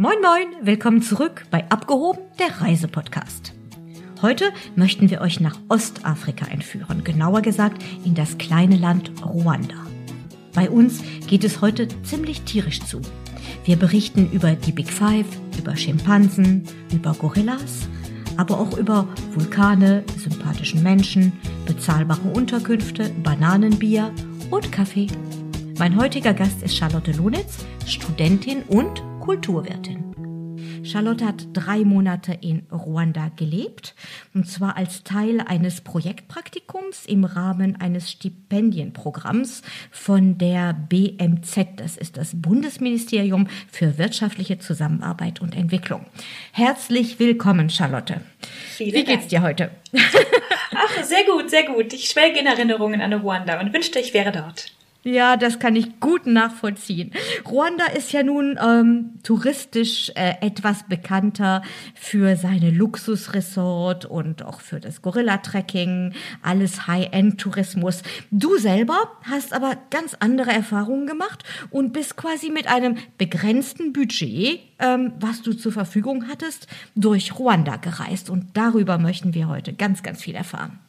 Moin Moin, willkommen zurück bei Abgehoben, der Reisepodcast. Heute möchten wir euch nach Ostafrika entführen, genauer gesagt in das kleine Land Ruanda. Bei uns geht es heute ziemlich tierisch zu. Wir berichten über die Big Five, über Schimpansen, über Gorillas, aber auch über Vulkane, sympathischen Menschen, bezahlbare Unterkünfte, Bananenbier und Kaffee. Mein heutiger Gast ist Charlotte Lunitz, Studentin und Kulturwirtin. Charlotte hat drei Monate in Ruanda gelebt, und zwar als Teil eines Projektpraktikums im Rahmen eines Stipendienprogramms von der BMZ. Das ist das Bundesministerium für wirtschaftliche Zusammenarbeit und Entwicklung. Herzlich willkommen, Charlotte. Vielen Wie geht's dir heute? Ach, sehr gut, sehr gut. Ich schwelge in Erinnerungen an Ruanda und wünschte, ich wäre dort. Ja, das kann ich gut nachvollziehen. Ruanda ist ja nun ähm, touristisch äh, etwas bekannter für seine Luxusresort und auch für das Gorilla-Trekking, alles High-End-Tourismus. Du selber hast aber ganz andere Erfahrungen gemacht und bist quasi mit einem begrenzten Budget, ähm, was du zur Verfügung hattest, durch Ruanda gereist. Und darüber möchten wir heute ganz, ganz viel erfahren.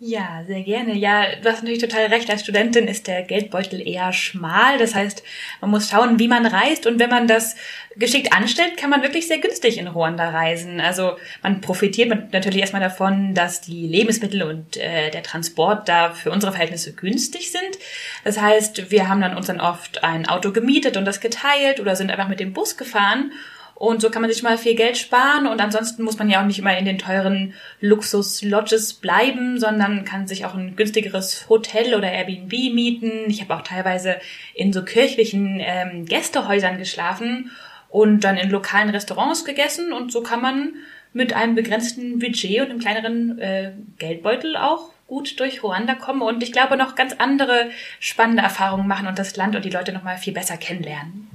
Ja, sehr gerne. Ja, du hast natürlich total recht. Als Studentin ist der Geldbeutel eher schmal. Das heißt, man muss schauen, wie man reist. Und wenn man das geschickt anstellt, kann man wirklich sehr günstig in Ruanda reisen. Also man profitiert natürlich erstmal davon, dass die Lebensmittel und äh, der Transport da für unsere Verhältnisse günstig sind. Das heißt, wir haben dann uns dann oft ein Auto gemietet und das geteilt oder sind einfach mit dem Bus gefahren und so kann man sich mal viel Geld sparen und ansonsten muss man ja auch nicht immer in den teuren Luxus-Lodges bleiben, sondern kann sich auch ein günstigeres Hotel oder Airbnb mieten. Ich habe auch teilweise in so kirchlichen ähm, Gästehäusern geschlafen und dann in lokalen Restaurants gegessen und so kann man mit einem begrenzten Budget und einem kleineren äh, Geldbeutel auch gut durch Ruanda kommen und ich glaube noch ganz andere spannende Erfahrungen machen und das Land und die Leute noch mal viel besser kennenlernen.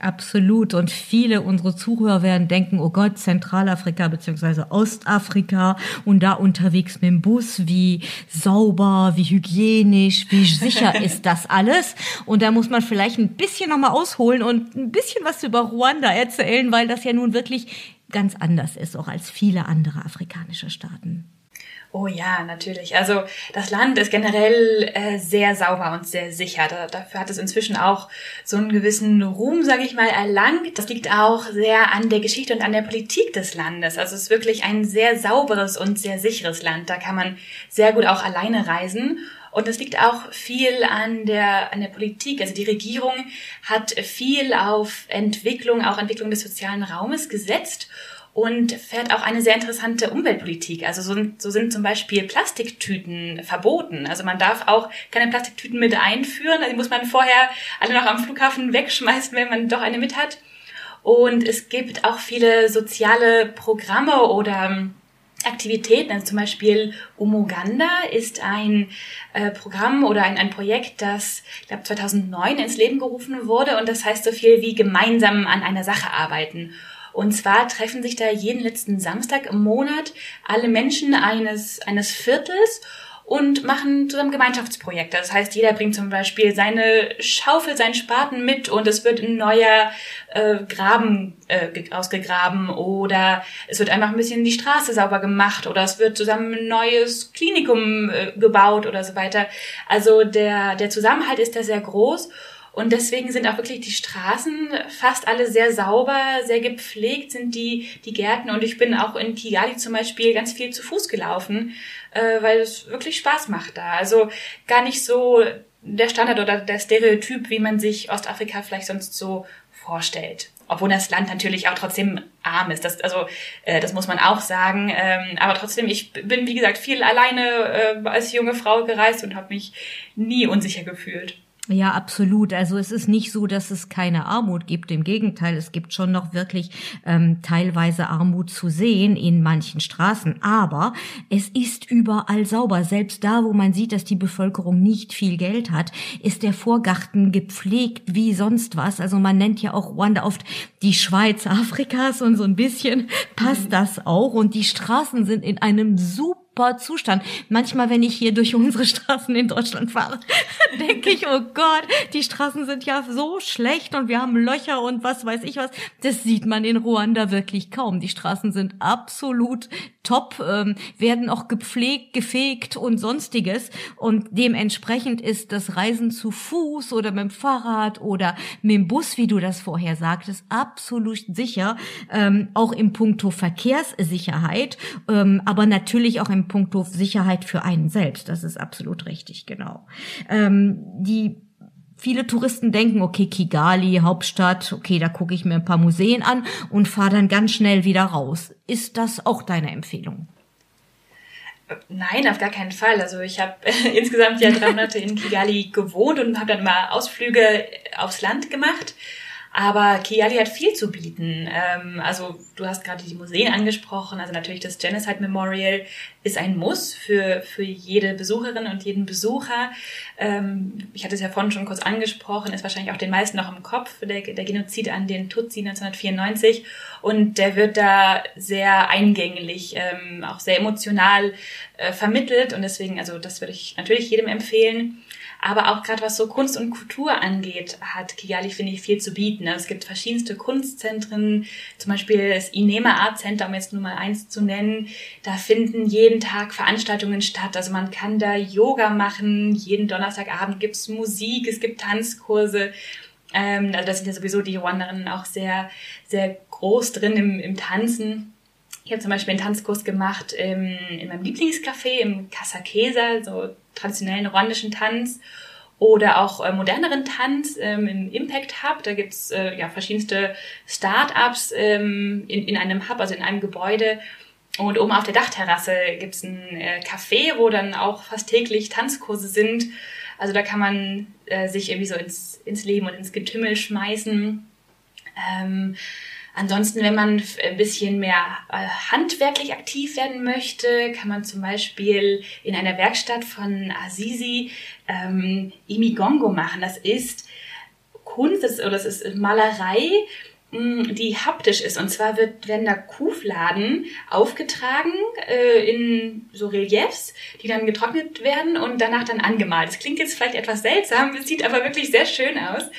Absolut. Und viele unserer Zuhörer werden denken, oh Gott, Zentralafrika beziehungsweise Ostafrika und da unterwegs mit dem Bus, wie sauber, wie hygienisch, wie sicher ist das alles? Und da muss man vielleicht ein bisschen nochmal ausholen und ein bisschen was über Ruanda erzählen, weil das ja nun wirklich ganz anders ist, auch als viele andere afrikanische Staaten. Oh ja, natürlich. Also das Land ist generell äh, sehr sauber und sehr sicher. Da, dafür hat es inzwischen auch so einen gewissen Ruhm, sage ich mal, erlangt. Das liegt auch sehr an der Geschichte und an der Politik des Landes. Also es ist wirklich ein sehr sauberes und sehr sicheres Land. Da kann man sehr gut auch alleine reisen. Und es liegt auch viel an der, an der Politik. Also die Regierung hat viel auf Entwicklung, auch Entwicklung des sozialen Raumes gesetzt und fährt auch eine sehr interessante Umweltpolitik. Also so, so sind zum Beispiel Plastiktüten verboten. Also man darf auch keine Plastiktüten mit einführen. Also die muss man vorher alle noch am Flughafen wegschmeißen, wenn man doch eine mit hat. Und es gibt auch viele soziale Programme oder Aktivitäten, also zum Beispiel Umuganda ist ein äh, Programm oder ein, ein Projekt, das, ich glaube, 2009 ins Leben gerufen wurde und das heißt so viel wie gemeinsam an einer Sache arbeiten. Und zwar treffen sich da jeden letzten Samstag im Monat alle Menschen eines, eines Viertels und machen zusammen Gemeinschaftsprojekte. Das heißt, jeder bringt zum Beispiel seine Schaufel, seinen Spaten mit und es wird ein neuer äh, Graben äh, ausgegraben oder es wird einfach ein bisschen die Straße sauber gemacht oder es wird zusammen ein neues Klinikum äh, gebaut oder so weiter. Also der, der Zusammenhalt ist da sehr groß und deswegen sind auch wirklich die Straßen fast alle sehr sauber, sehr gepflegt sind die, die Gärten. Und ich bin auch in Kigali zum Beispiel ganz viel zu Fuß gelaufen, äh, weil es wirklich Spaß macht da. Also gar nicht so der Standard oder der Stereotyp, wie man sich Ostafrika vielleicht sonst so vorstellt. Obwohl das Land natürlich auch trotzdem arm ist. Das, also, äh, das muss man auch sagen. Ähm, aber trotzdem, ich bin, wie gesagt, viel alleine äh, als junge Frau gereist und habe mich nie unsicher gefühlt. Ja, absolut. Also es ist nicht so, dass es keine Armut gibt. Im Gegenteil, es gibt schon noch wirklich ähm, teilweise Armut zu sehen in manchen Straßen. Aber es ist überall sauber. Selbst da, wo man sieht, dass die Bevölkerung nicht viel Geld hat, ist der Vorgarten gepflegt wie sonst was. Also man nennt ja auch Ruanda oft die Schweiz Afrikas und so ein bisschen passt das auch. Und die Straßen sind in einem super super Zustand. Manchmal, wenn ich hier durch unsere Straßen in Deutschland fahre, denke ich, oh Gott, die Straßen sind ja so schlecht und wir haben Löcher und was weiß ich was. Das sieht man in Ruanda wirklich kaum. Die Straßen sind absolut top, ähm, werden auch gepflegt, gefegt und sonstiges. Und dementsprechend ist das Reisen zu Fuß oder mit dem Fahrrad oder mit dem Bus, wie du das vorher sagtest, absolut sicher. Ähm, auch im Punkto Verkehrssicherheit, ähm, aber natürlich auch im Punkto Sicherheit für einen selbst. Das ist absolut richtig, genau. Ähm, die Viele Touristen denken, okay, Kigali, Hauptstadt, okay, da gucke ich mir ein paar Museen an und fahre dann ganz schnell wieder raus. Ist das auch deine Empfehlung? Nein, auf gar keinen Fall. Also ich habe insgesamt ja drei Monate in Kigali gewohnt und habe dann mal Ausflüge aufs Land gemacht. Aber Kigali hat viel zu bieten. Ähm, also du hast gerade die Museen angesprochen. Also natürlich das Genocide Memorial ist ein Muss für, für jede Besucherin und jeden Besucher. Ähm, ich hatte es ja vorhin schon kurz angesprochen, ist wahrscheinlich auch den meisten noch im Kopf, der, der Genozid an den Tutsi 1994. Und der wird da sehr eingänglich, ähm, auch sehr emotional äh, vermittelt. Und deswegen, also das würde ich natürlich jedem empfehlen. Aber auch gerade was so Kunst und Kultur angeht, hat Kigali, finde ich, viel zu bieten. Also es gibt verschiedenste Kunstzentren, zum Beispiel das Inema Art Center, um jetzt nur mal eins zu nennen. Da finden jeden Tag Veranstaltungen statt. Also man kann da Yoga machen. Jeden Donnerstagabend gibt's Musik, es gibt Tanzkurse. Ähm, also das sind ja sowieso die Ruanderinnen auch sehr, sehr groß drin im, im Tanzen. Ich habe zum Beispiel einen Tanzkurs gemacht im, in meinem Lieblingscafé im Kasakesa, so traditionellen ruandischen Tanz oder auch äh, moderneren Tanz ähm, im Impact Hub. Da gibt's äh, ja verschiedenste Start-ups ähm, in, in einem Hub, also in einem Gebäude. Und oben auf der Dachterrasse gibt's ein äh, Café, wo dann auch fast täglich Tanzkurse sind. Also da kann man äh, sich irgendwie so ins, ins Leben und ins Getümmel schmeißen. Ähm, Ansonsten, wenn man ein bisschen mehr äh, handwerklich aktiv werden möchte, kann man zum Beispiel in einer Werkstatt von Azizi ähm, Imigongo machen. Das ist Kunst das, oder das ist Malerei, mm, die haptisch ist. Und zwar wird, werden da Kuhfladen aufgetragen äh, in so Reliefs, die dann getrocknet werden und danach dann angemalt. Das klingt jetzt vielleicht etwas seltsam, es sieht aber wirklich sehr schön aus.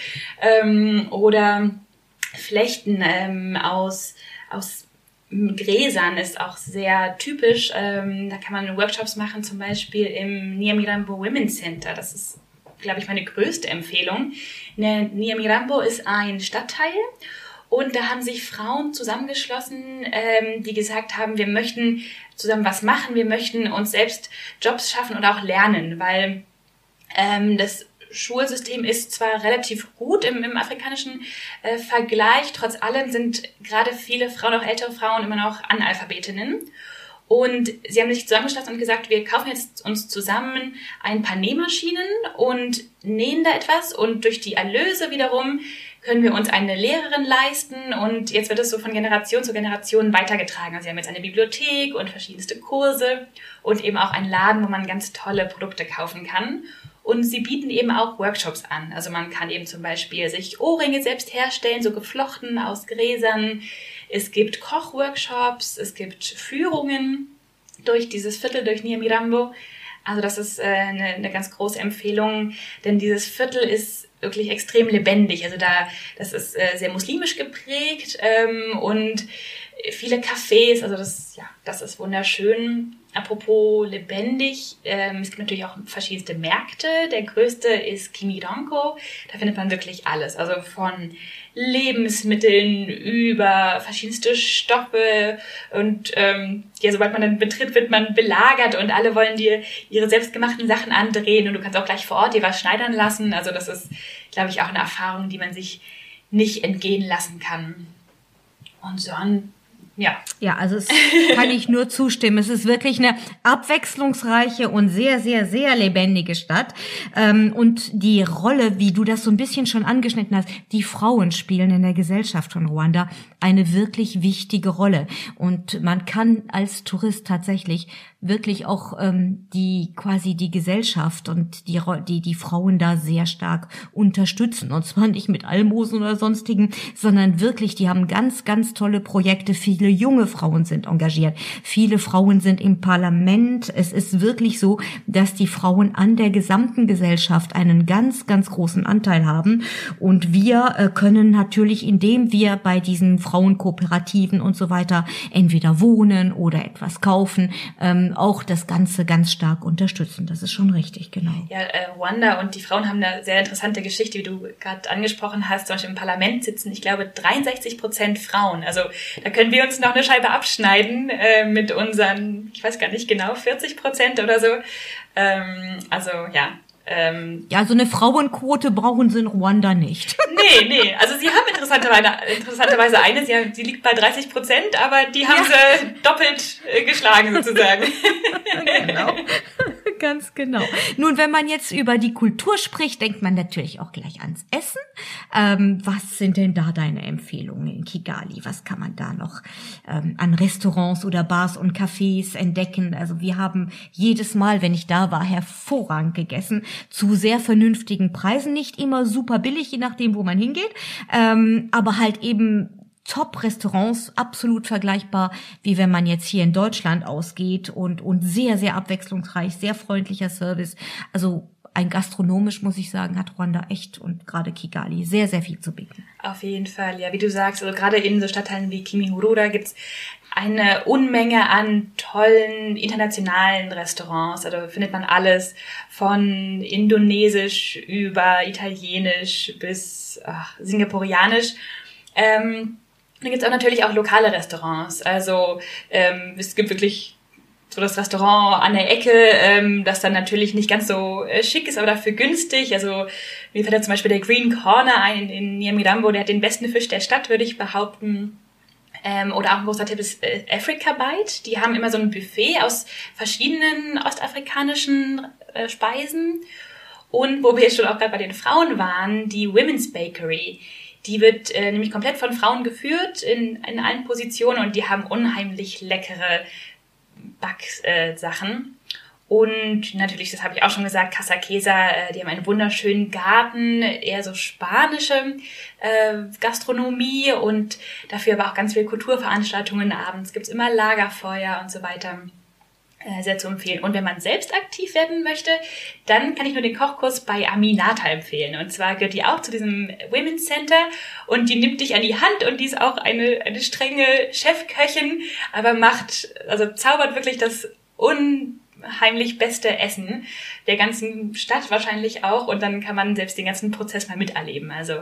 Ähm, oder Flechten ähm, aus, aus Gräsern ist auch sehr typisch. Ähm, da kann man Workshops machen, zum Beispiel im Niamirambo Women's Center. Das ist, glaube ich, meine größte Empfehlung. Ne, Niamirambo ist ein Stadtteil und da haben sich Frauen zusammengeschlossen, ähm, die gesagt haben, wir möchten zusammen was machen, wir möchten uns selbst Jobs schaffen und auch lernen, weil ähm, das Schulsystem ist zwar relativ gut im, im afrikanischen äh, Vergleich, trotz allem sind gerade viele Frauen, auch ältere Frauen, immer noch Analphabetinnen. Und sie haben sich zusammengeschlossen und gesagt, wir kaufen jetzt uns zusammen ein paar Nähmaschinen und nähen da etwas und durch die Erlöse wiederum können wir uns eine Lehrerin leisten und jetzt wird es so von Generation zu Generation weitergetragen. Also sie haben jetzt eine Bibliothek und verschiedenste Kurse und eben auch einen Laden, wo man ganz tolle Produkte kaufen kann. Und sie bieten eben auch Workshops an. Also man kann eben zum Beispiel sich Ohrringe selbst herstellen, so geflochten aus Gräsern. Es gibt Kochworkshops, es gibt Führungen durch dieses Viertel, durch Niamirambo. Also das ist äh, eine, eine ganz große Empfehlung, denn dieses Viertel ist wirklich extrem lebendig. Also da, das ist äh, sehr muslimisch geprägt ähm, und viele Cafés, also das, ja, das ist wunderschön. Apropos lebendig, ähm, es gibt natürlich auch verschiedenste Märkte. Der größte ist Kimiranko. Da findet man wirklich alles. Also von Lebensmitteln über verschiedenste Stoffe und ähm, ja, sobald man dann betritt, wird man belagert und alle wollen dir ihre selbstgemachten Sachen andrehen und du kannst auch gleich vor Ort dir was schneidern lassen. Also das ist, glaube ich, auch eine Erfahrung, die man sich nicht entgehen lassen kann. Und sonst ja. Ja, also es kann ich nur zustimmen. Es ist wirklich eine abwechslungsreiche und sehr, sehr, sehr lebendige Stadt. Ähm, und die Rolle, wie du das so ein bisschen schon angeschnitten hast, die Frauen spielen in der Gesellschaft von Ruanda eine wirklich wichtige Rolle. Und man kann als Tourist tatsächlich wirklich auch ähm, die quasi die Gesellschaft und die, die die Frauen da sehr stark unterstützen und zwar nicht mit Almosen oder sonstigen, sondern wirklich, die haben ganz ganz tolle Projekte, viele junge Frauen sind engagiert. Viele Frauen sind im Parlament. Es ist wirklich so, dass die Frauen an der gesamten Gesellschaft einen ganz, ganz großen Anteil haben. Und wir äh, können natürlich, indem wir bei diesen Frauenkooperativen und so weiter entweder wohnen oder etwas kaufen, ähm, auch das Ganze ganz stark unterstützen. Das ist schon richtig, genau. Ja, äh, Ruanda und die Frauen haben eine sehr interessante Geschichte, wie du gerade angesprochen hast. Zum Beispiel im Parlament sitzen, ich glaube, 63 Prozent Frauen. Also da können wir uns noch eine Scheibe abschneiden äh, mit unseren, ich weiß gar nicht genau, 40 Prozent oder so. Ähm, also ja, ähm, ja, so eine Frauenquote brauchen sie in Ruanda nicht. Nee, nee. Also sie haben interessanterweise, interessanterweise eine, sie, haben, sie liegt bei 30 Prozent, aber die haben ja. sie doppelt äh, geschlagen sozusagen. genau. Ganz genau. Nun, wenn man jetzt über die Kultur spricht, denkt man natürlich auch gleich ans Essen. Ähm, was sind denn da deine Empfehlungen in Kigali? Was kann man da noch ähm, an Restaurants oder Bars und Cafés entdecken? Also wir haben jedes Mal, wenn ich da war, hervorragend gegessen zu sehr vernünftigen Preisen, nicht immer super billig, je nachdem, wo man hingeht, ähm, aber halt eben Top-Restaurants, absolut vergleichbar, wie wenn man jetzt hier in Deutschland ausgeht und, und sehr, sehr abwechslungsreich, sehr freundlicher Service. Also ein gastronomisch, muss ich sagen, hat Ruanda echt und gerade Kigali sehr, sehr viel zu bieten. Auf jeden Fall, ja, wie du sagst, also gerade in so Stadtteilen wie Kimihurura gibt's eine Unmenge an tollen internationalen Restaurants. Also findet man alles von Indonesisch über Italienisch bis ach, Singapurianisch. Ähm, dann gibt's auch natürlich auch lokale Restaurants. Also ähm, es gibt wirklich so das Restaurant an der Ecke, ähm, das dann natürlich nicht ganz so äh, schick ist, aber dafür günstig. Also mir fällt da zum Beispiel der Green Corner ein in Nyamirambo, der hat den besten Fisch der Stadt, würde ich behaupten. Ähm, oder auch ein großer Tipp ist äh, Africa Bite. Die haben immer so ein Buffet aus verschiedenen ostafrikanischen äh, Speisen. Und wo wir jetzt schon auch gerade bei den Frauen waren, die Women's Bakery. Die wird äh, nämlich komplett von Frauen geführt in, in allen Positionen und die haben unheimlich leckere Backsachen. Und natürlich, das habe ich auch schon gesagt, Casa Quesa, äh, die haben einen wunderschönen Garten, eher so spanische äh, Gastronomie und dafür aber auch ganz viele Kulturveranstaltungen. Abends gibt's immer Lagerfeuer und so weiter. Äh, sehr zu empfehlen. Und wenn man selbst aktiv werden möchte, dann kann ich nur den Kochkurs bei Aminata empfehlen. Und zwar gehört die auch zu diesem Women's Center und die nimmt dich an die Hand und die ist auch eine, eine strenge Chefköchin, aber macht, also zaubert wirklich das unheimlich beste Essen der ganzen Stadt wahrscheinlich auch und dann kann man selbst den ganzen Prozess mal miterleben. Also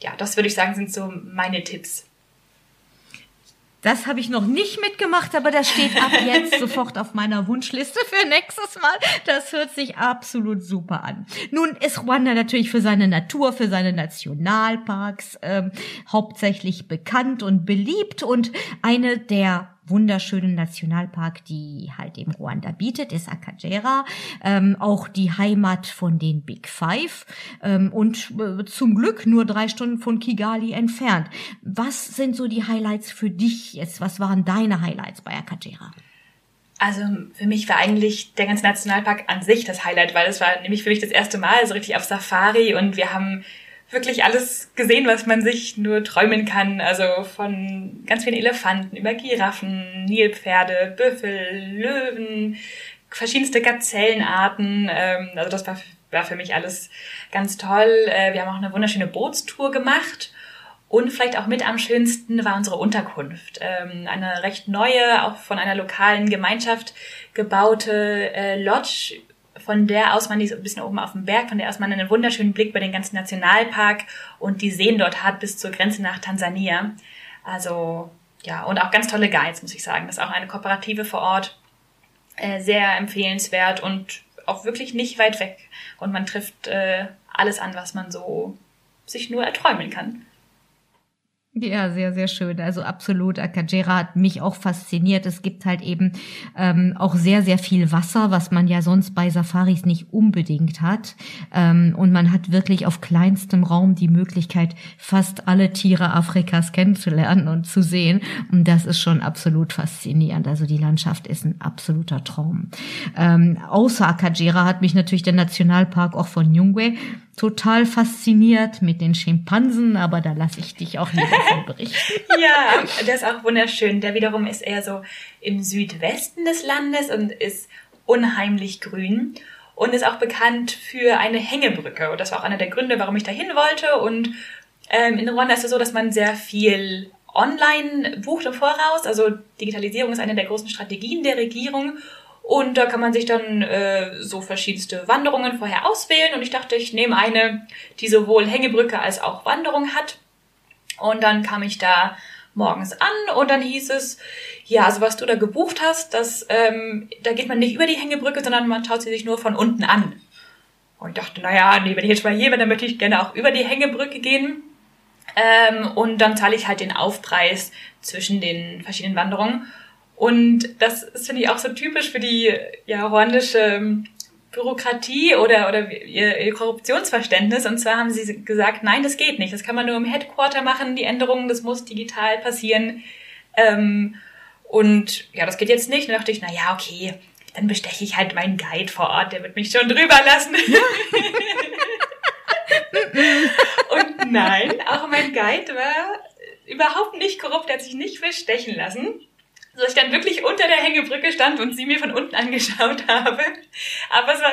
ja, das würde ich sagen, sind so meine Tipps. Das habe ich noch nicht mitgemacht, aber das steht ab jetzt sofort auf meiner Wunschliste für nächstes Mal. Das hört sich absolut super an. Nun ist Ruanda natürlich für seine Natur, für seine Nationalparks ähm, hauptsächlich bekannt und beliebt und eine der wunderschönen Nationalpark, die halt eben Ruanda bietet, ist Akagera, ähm, auch die Heimat von den Big Five ähm, und äh, zum Glück nur drei Stunden von Kigali entfernt. Was sind so die Highlights für dich jetzt? Was waren deine Highlights bei Akagera? Also für mich war eigentlich der ganze Nationalpark an sich das Highlight, weil es war nämlich für mich das erste Mal so richtig auf Safari und wir haben wirklich alles gesehen, was man sich nur träumen kann. Also von ganz vielen Elefanten über Giraffen, Nilpferde, Büffel, Löwen, verschiedenste Gazellenarten. Ähm, also das war, war für mich alles ganz toll. Äh, wir haben auch eine wunderschöne Bootstour gemacht. Und vielleicht auch mit am schönsten war unsere Unterkunft. Ähm, eine recht neue, auch von einer lokalen Gemeinschaft gebaute äh, Lodge von der aus man die so ein bisschen oben auf dem Berg, von der aus man einen wunderschönen Blick über den ganzen Nationalpark und die Seen dort hat bis zur Grenze nach Tansania. Also ja, und auch ganz tolle Guides, muss ich sagen. Das ist auch eine Kooperative vor Ort. Äh, sehr empfehlenswert und auch wirklich nicht weit weg. Und man trifft äh, alles an, was man so sich nur erträumen kann. Ja, sehr, sehr schön. Also absolut. Akajera hat mich auch fasziniert. Es gibt halt eben ähm, auch sehr, sehr viel Wasser, was man ja sonst bei Safaris nicht unbedingt hat. Ähm, und man hat wirklich auf kleinstem Raum die Möglichkeit, fast alle Tiere Afrikas kennenzulernen und zu sehen. Und das ist schon absolut faszinierend. Also die Landschaft ist ein absoluter Traum. Ähm, außer Akajera hat mich natürlich der Nationalpark auch von Nyungwe total fasziniert mit den Schimpansen, aber da lasse ich dich auch hier davon berichten. ja, der ist auch wunderschön. Der wiederum ist eher so im Südwesten des Landes und ist unheimlich grün und ist auch bekannt für eine Hängebrücke. Und das war auch einer der Gründe, warum ich dahin wollte. Und ähm, in Ruanda ist es so, dass man sehr viel online bucht im Voraus. Also Digitalisierung ist eine der großen Strategien der Regierung. Und da kann man sich dann äh, so verschiedenste Wanderungen vorher auswählen. Und ich dachte, ich nehme eine, die sowohl Hängebrücke als auch Wanderung hat. Und dann kam ich da morgens an und dann hieß es, ja, also was du da gebucht hast, das, ähm, da geht man nicht über die Hängebrücke, sondern man schaut sie sich nur von unten an. Und ich dachte, naja, nee, wenn ich jetzt mal hier bin, dann möchte ich gerne auch über die Hängebrücke gehen. Ähm, und dann zahle ich halt den Aufpreis zwischen den verschiedenen Wanderungen. Und das ist, finde ich, auch so typisch für die ja, ruandische Bürokratie oder, oder ihr, ihr Korruptionsverständnis. Und zwar haben sie gesagt, nein, das geht nicht. Das kann man nur im Headquarter machen, die Änderungen, das muss digital passieren. Ähm, und ja, das geht jetzt nicht. Und dann dachte ich, na ja, okay, dann besteche ich halt meinen Guide vor Ort, der wird mich schon drüber lassen. und nein, auch mein Guide war überhaupt nicht korrupt, der hat sich nicht bestechen lassen dass ich dann wirklich unter der Hängebrücke stand und sie mir von unten angeschaut habe. Aber es war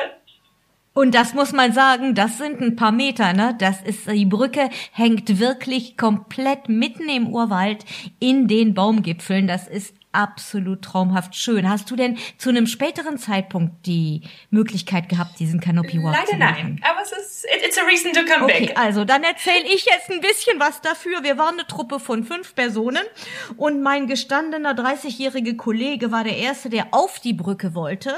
und das muss man sagen, das sind ein paar Meter, ne? Das ist, die Brücke hängt wirklich komplett mitten im Urwald in den Baumgipfeln. Das ist absolut traumhaft schön. Hast du denn zu einem späteren Zeitpunkt die Möglichkeit gehabt, diesen Canopy Walk Leider zu machen? nein, aber es ist it's a reason to come okay, back. also dann erzähle ich jetzt ein bisschen was dafür. Wir waren eine Truppe von fünf Personen und mein gestandener 30-jährige Kollege war der erste, der auf die Brücke wollte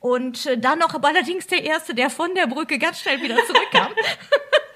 und äh, dann noch aber allerdings der erste, der von der Brücke ganz schnell wieder zurückkam.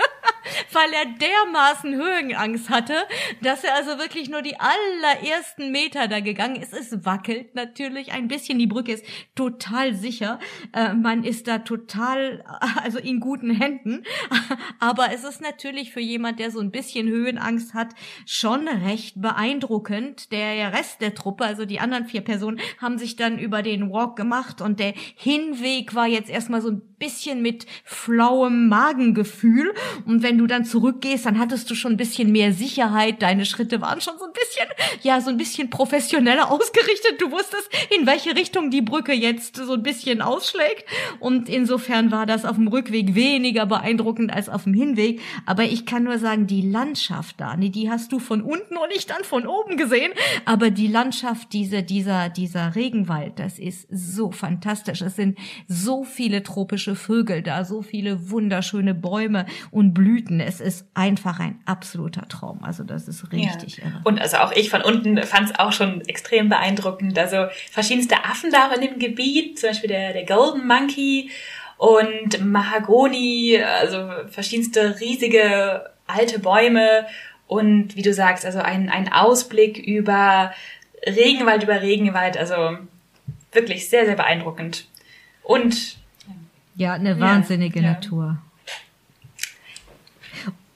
weil er dermaßen Höhenangst hatte, dass er also wirklich nur die allerersten Meter da gegangen ist. Es wackelt natürlich ein bisschen. Die Brücke ist total sicher. Äh, man ist da total, also in guten Händen. Aber es ist natürlich für jemand, der so ein bisschen Höhenangst hat, schon recht beeindruckend. Der Rest der Truppe, also die anderen vier Personen, haben sich dann über den Walk gemacht und der Hinweg war jetzt erstmal so ein bisschen mit flauem Magengefühl. Und wenn du dann zurückgehst, dann hattest du schon ein bisschen mehr Sicherheit. Deine Schritte waren schon so ein bisschen, ja, so ein bisschen professioneller ausgerichtet. Du wusstest, in welche Richtung die Brücke jetzt so ein bisschen ausschlägt. Und insofern war das auf dem Rückweg weniger beeindruckend als auf dem Hinweg. Aber ich kann nur sagen, die Landschaft da, nee, die hast du von unten und nicht dann von oben gesehen. Aber die Landschaft, diese, dieser, dieser Regenwald, das ist so fantastisch. Es sind so viele tropische tropische Vögel da, so viele wunderschöne Bäume und Blüten. Es ist einfach ein absoluter Traum. Also das ist richtig ja. irre. Und also auch ich von unten fand es auch schon extrem beeindruckend. Also verschiedenste Affen da auch in dem Gebiet, zum Beispiel der, der Golden Monkey und Mahagoni, also verschiedenste riesige alte Bäume und wie du sagst, also ein, ein Ausblick über Regenwald über Regenwald, also wirklich sehr, sehr beeindruckend. Und ja, eine wahnsinnige ja, Natur.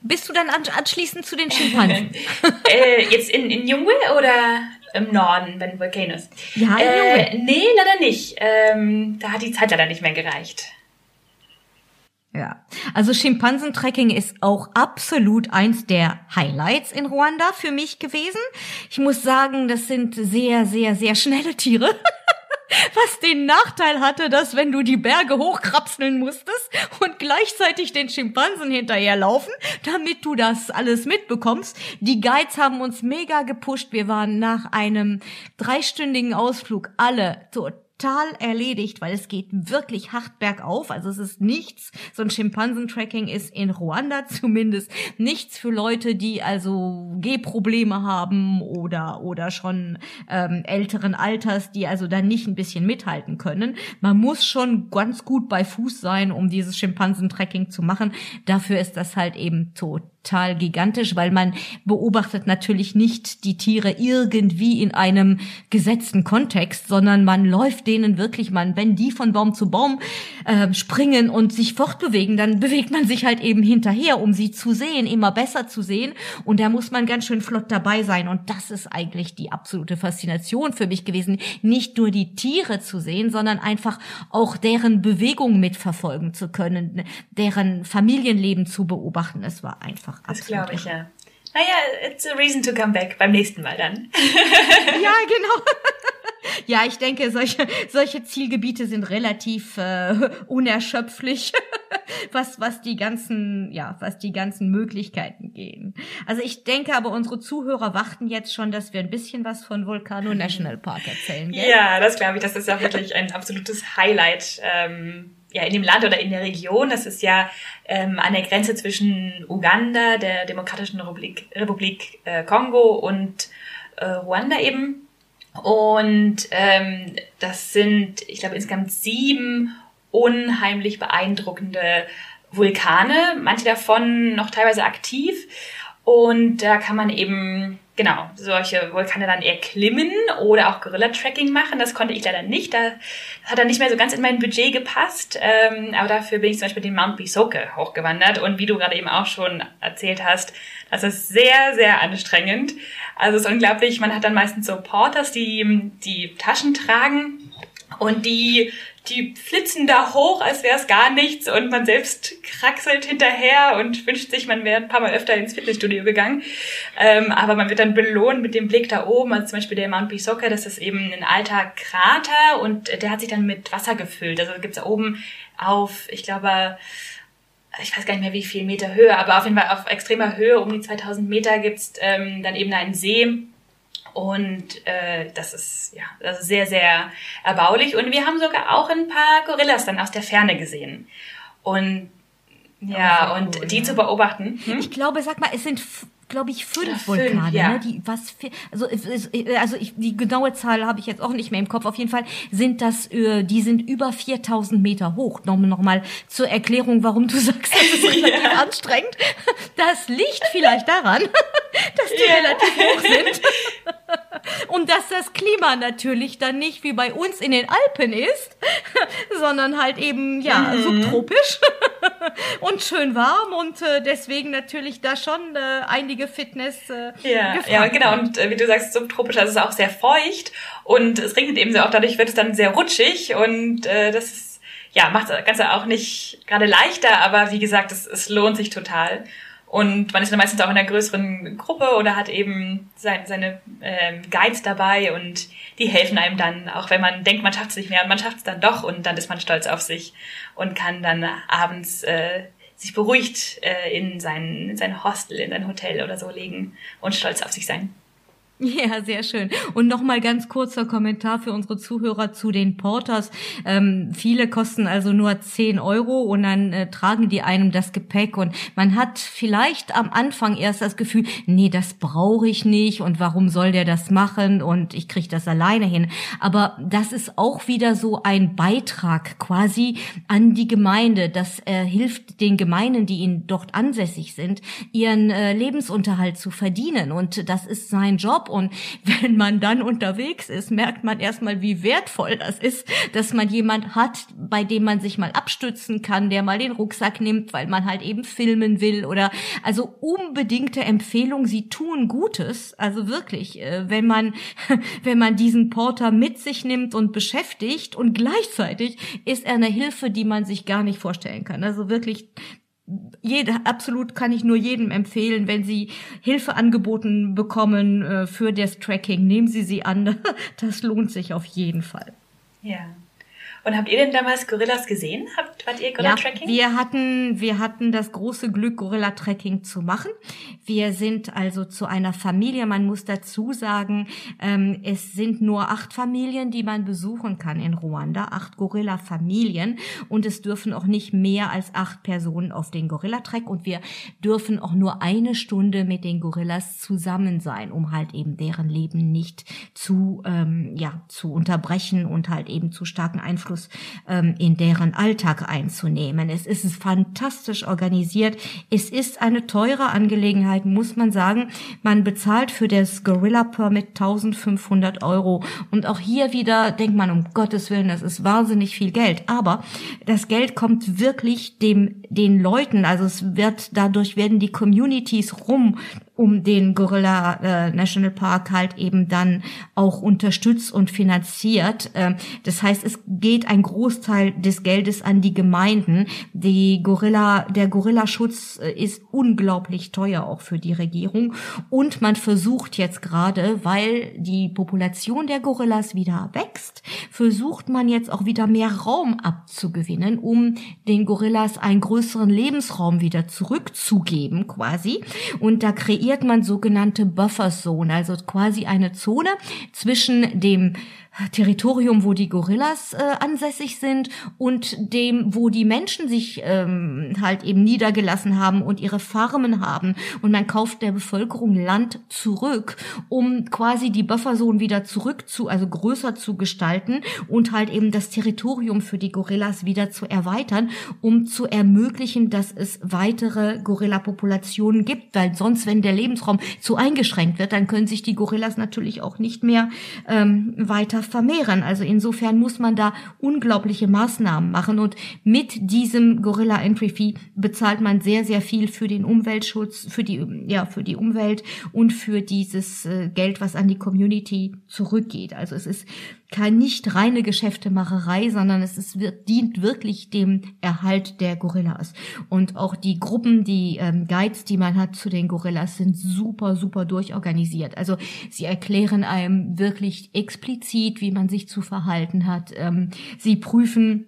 Bist du dann anschließend zu den Schimpansen? äh, jetzt in, in Jungwe oder im Norden bei den Volcanoes? Ja, in äh. Nee, leider nicht. Ähm, da hat die Zeit leider nicht mehr gereicht. Ja, also Schimpansentrekking ist auch absolut eins der Highlights in Ruanda für mich gewesen. Ich muss sagen, das sind sehr, sehr, sehr schnelle Tiere. Was den Nachteil hatte, dass wenn du die Berge hochkrapseln musstest und gleichzeitig den Schimpansen hinterherlaufen, damit du das alles mitbekommst. Die Guides haben uns mega gepusht. Wir waren nach einem dreistündigen Ausflug alle total total erledigt, weil es geht wirklich hart bergauf. Also es ist nichts, so ein Schimpansentracking ist in Ruanda zumindest nichts für Leute, die also Gehprobleme haben oder, oder schon ähm, älteren Alters, die also dann nicht ein bisschen mithalten können. Man muss schon ganz gut bei Fuß sein, um dieses Schimpansentracking zu machen. Dafür ist das halt eben total total gigantisch, weil man beobachtet natürlich nicht die Tiere irgendwie in einem gesetzten Kontext, sondern man läuft denen wirklich, man, wenn die von Baum zu Baum äh, springen und sich fortbewegen, dann bewegt man sich halt eben hinterher, um sie zu sehen, immer besser zu sehen. Und da muss man ganz schön flott dabei sein. Und das ist eigentlich die absolute Faszination für mich gewesen, nicht nur die Tiere zu sehen, sondern einfach auch deren Bewegung mitverfolgen zu können, deren Familienleben zu beobachten. Es war einfach absolut. Das glaube ich, ja. Naja, it's a reason to come back beim nächsten Mal dann. ja, genau. Ja, ich denke, solche, solche Zielgebiete sind relativ äh, unerschöpflich, was, was die ganzen, ja, was die ganzen Möglichkeiten gehen. Also ich denke aber, unsere Zuhörer warten jetzt schon, dass wir ein bisschen was von Volcano National Park erzählen. Gell? Ja, das glaube ich, das ist ja wirklich ein absolutes Highlight. Ähm ja, in dem Land oder in der Region. Das ist ja ähm, an der Grenze zwischen Uganda, der Demokratischen Republik, Republik äh, Kongo und äh, Ruanda eben. Und ähm, das sind, ich glaube, insgesamt sieben unheimlich beeindruckende Vulkane, manche davon noch teilweise aktiv. Und da kann man eben, genau, solche Vulkane dann erklimmen oder auch Gorilla-Tracking machen. Das konnte ich leider nicht. Das hat dann nicht mehr so ganz in mein Budget gepasst. Ähm, aber dafür bin ich zum Beispiel den Mount Bisoke hochgewandert. Und wie du gerade eben auch schon erzählt hast, das ist sehr, sehr anstrengend. Also es ist unglaublich. Man hat dann meistens so Porters, die die Taschen tragen und die die flitzen da hoch, als wäre es gar nichts und man selbst kraxelt hinterher und wünscht sich, man wäre ein paar Mal öfter ins Fitnessstudio gegangen. Ähm, aber man wird dann belohnt mit dem Blick da oben, also zum Beispiel der Mount Bisoka, das ist eben ein alter Krater und der hat sich dann mit Wasser gefüllt. Also gibt's da oben auf, ich glaube, ich weiß gar nicht mehr wie viel Meter Höhe, aber auf jeden Fall auf extremer Höhe, um die 2000 Meter gibt's ähm, dann eben einen See, und äh, das ist ja also sehr, sehr erbaulich. Und wir haben sogar auch ein paar Gorillas dann aus der Ferne gesehen. Und ja, und cool, die ja. zu beobachten. Hm? Ich glaube, sag mal, es sind glaube ich, fünf ja, Vulkane, fünf, ja. ne? Die was also also ich, die genaue Zahl habe ich jetzt auch nicht mehr im Kopf. Auf jeden Fall sind das äh, die sind über 4000 Meter hoch. Nochmal noch mal zur Erklärung, warum du sagst, das ist relativ ja. anstrengend. Das liegt vielleicht daran, dass die relativ hoch sind. Und dass das Klima natürlich dann nicht wie bei uns in den Alpen ist, sondern halt eben, ja, mhm. subtropisch und schön warm und äh, deswegen natürlich da schon äh, einige Fitness. Äh, ja, ja, genau. Und äh, wie du sagst, subtropisch, also es ist auch sehr feucht und es regnet eben sehr oft, dadurch wird es dann sehr rutschig und äh, das ist, ja, macht das Ganze auch nicht gerade leichter, aber wie gesagt, es, es lohnt sich total. Und man ist dann meistens auch in einer größeren Gruppe oder hat eben sein, seine ähm, Guides dabei und die helfen einem dann, auch wenn man denkt, man schafft es nicht mehr und man schafft es dann doch und dann ist man stolz auf sich und kann dann abends äh, sich beruhigt äh, in, sein, in sein Hostel, in sein Hotel oder so legen und stolz auf sich sein. Ja, sehr schön. Und nochmal ganz kurzer Kommentar für unsere Zuhörer zu den Porters. Ähm, viele kosten also nur 10 Euro und dann äh, tragen die einem das Gepäck und man hat vielleicht am Anfang erst das Gefühl, nee, das brauche ich nicht und warum soll der das machen und ich kriege das alleine hin. Aber das ist auch wieder so ein Beitrag quasi an die Gemeinde. Das äh, hilft den Gemeinden, die ihnen dort ansässig sind, ihren äh, Lebensunterhalt zu verdienen und das ist sein Und wenn man dann unterwegs ist, merkt man erstmal, wie wertvoll das ist, dass man jemand hat, bei dem man sich mal abstützen kann, der mal den Rucksack nimmt, weil man halt eben filmen will oder also unbedingte Empfehlung, sie tun Gutes, also wirklich, äh, wenn man wenn man diesen Porter mit sich nimmt und beschäftigt und gleichzeitig ist er eine Hilfe, die man sich gar nicht vorstellen kann. Also wirklich jede, absolut kann ich nur jedem empfehlen, wenn Sie Hilfe angeboten bekommen äh, für das Tracking, nehmen Sie sie an. Das lohnt sich auf jeden Fall. Ja. Und habt ihr denn damals Gorillas gesehen? Habt, wart ihr Gorilla-Tracking? Ja, wir hatten, wir hatten das große Glück, Gorilla-Tracking zu machen. Wir sind also zu einer Familie. Man muss dazu sagen, ähm, es sind nur acht Familien, die man besuchen kann in Ruanda. Acht Gorilla-Familien. Und es dürfen auch nicht mehr als acht Personen auf den Gorilla-Track. Und wir dürfen auch nur eine Stunde mit den Gorillas zusammen sein, um halt eben deren Leben nicht zu, ähm, ja, zu unterbrechen und halt eben zu starken Einfluss Einfluss ähm, in deren Alltag einzunehmen. Es ist fantastisch organisiert. Es ist eine teure Angelegenheit, muss man sagen. Man bezahlt für das Gorilla Permit 1500 Euro. Und auch hier wieder denkt man, um Gottes Willen, das ist wahnsinnig viel Geld. Aber das Geld kommt wirklich dem, den Leuten, also es wird, dadurch werden die Communities rum um den Gorilla äh, National Park halt eben dann auch unterstützt und finanziert. Ähm, das heißt, es geht ein Großteil des Geldes an die Gemeinden. Die Gorilla, der Gorillaschutz äh, ist unglaublich teuer auch für die Regierung und man versucht jetzt gerade, weil die Population der Gorillas wieder wächst, versucht man jetzt auch wieder mehr Raum abzugewinnen, um den Gorillas einen größeren Lebensraum wieder zurückzugeben quasi und da kreiert kreiert man sogenannte Buffer Zone, also quasi eine Zone zwischen dem Territorium, wo die Gorillas äh, ansässig sind und dem, wo die Menschen sich ähm, halt eben niedergelassen haben und ihre Farmen haben. Und man kauft der Bevölkerung Land zurück, um quasi die Bufferzone wieder zurück zu, also größer zu gestalten und halt eben das Territorium für die Gorillas wieder zu erweitern, um zu ermöglichen, dass es weitere Gorilla-Populationen gibt, weil sonst, wenn der Lebensraum zu eingeschränkt wird, dann können sich die Gorillas natürlich auch nicht mehr ähm, weiter vermehren. Also insofern muss man da unglaubliche Maßnahmen machen und mit diesem Gorilla Entry Fee bezahlt man sehr sehr viel für den Umweltschutz, für die ja für die Umwelt und für dieses äh, Geld, was an die Community zurückgeht. Also es ist kein nicht reine Geschäftemacherei, sondern es ist, wird, dient wirklich dem Erhalt der Gorillas. Und auch die Gruppen, die ähm, Guides, die man hat zu den Gorillas, sind super, super durchorganisiert. Also sie erklären einem wirklich explizit, wie man sich zu verhalten hat. Ähm, sie prüfen